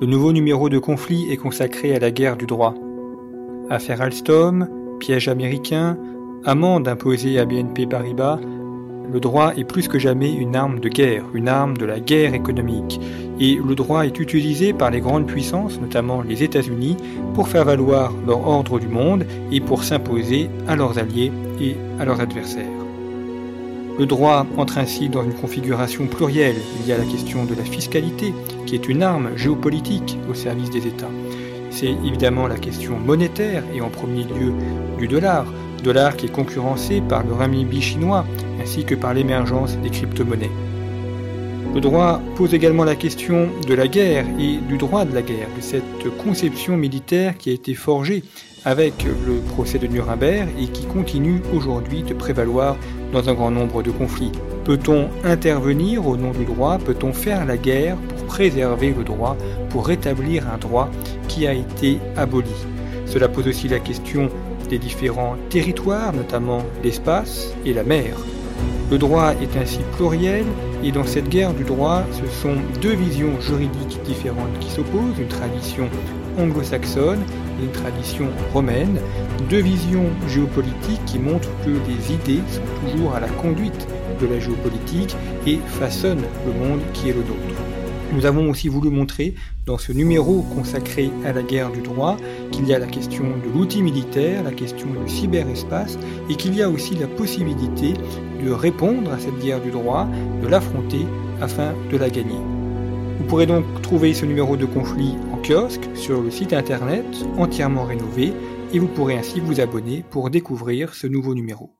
Le nouveau numéro de conflit est consacré à la guerre du droit. Affaire Alstom, piège américain, amende imposée à BNP Paribas, le droit est plus que jamais une arme de guerre, une arme de la guerre économique. Et le droit est utilisé par les grandes puissances, notamment les États-Unis, pour faire valoir leur ordre du monde et pour s'imposer à leurs alliés et à leurs adversaires. Le droit entre ainsi dans une configuration plurielle. Il y a la question de la fiscalité, qui est une arme géopolitique au service des États. C'est évidemment la question monétaire et en premier lieu du dollar, dollar qui est concurrencé par le renminbi chinois ainsi que par l'émergence des crypto-monnaies. Le droit pose également la question de la guerre et du droit de la guerre, de cette conception militaire qui a été forgée avec le procès de Nuremberg et qui continue aujourd'hui de prévaloir dans un grand nombre de conflits. Peut-on intervenir au nom du droit? Peut-on faire la guerre préserver le droit, pour rétablir un droit qui a été aboli Cela pose aussi la question des différents territoires, notamment l'espace et la mer. Le droit est ainsi pluriel et dans cette guerre du droit, ce sont deux visions juridiques différentes qui s'opposent, une tradition anglo-saxonne et une tradition romaine, deux visions géopolitiques qui montrent que les idées sont toujours à la conduite de la géopolitique et façonnent le monde qui est le nôtre. Nous avons aussi voulu montrer dans ce numéro consacré à la guerre du droit qu'il y a la question de l'outil militaire, la question du cyberespace et qu'il y a aussi la possibilité de répondre à cette guerre du droit, de l'affronter afin de la gagner. Vous pourrez donc trouver ce numéro de conflit en kiosque sur le site internet entièrement rénové et vous pourrez ainsi vous abonner pour découvrir ce nouveau numéro.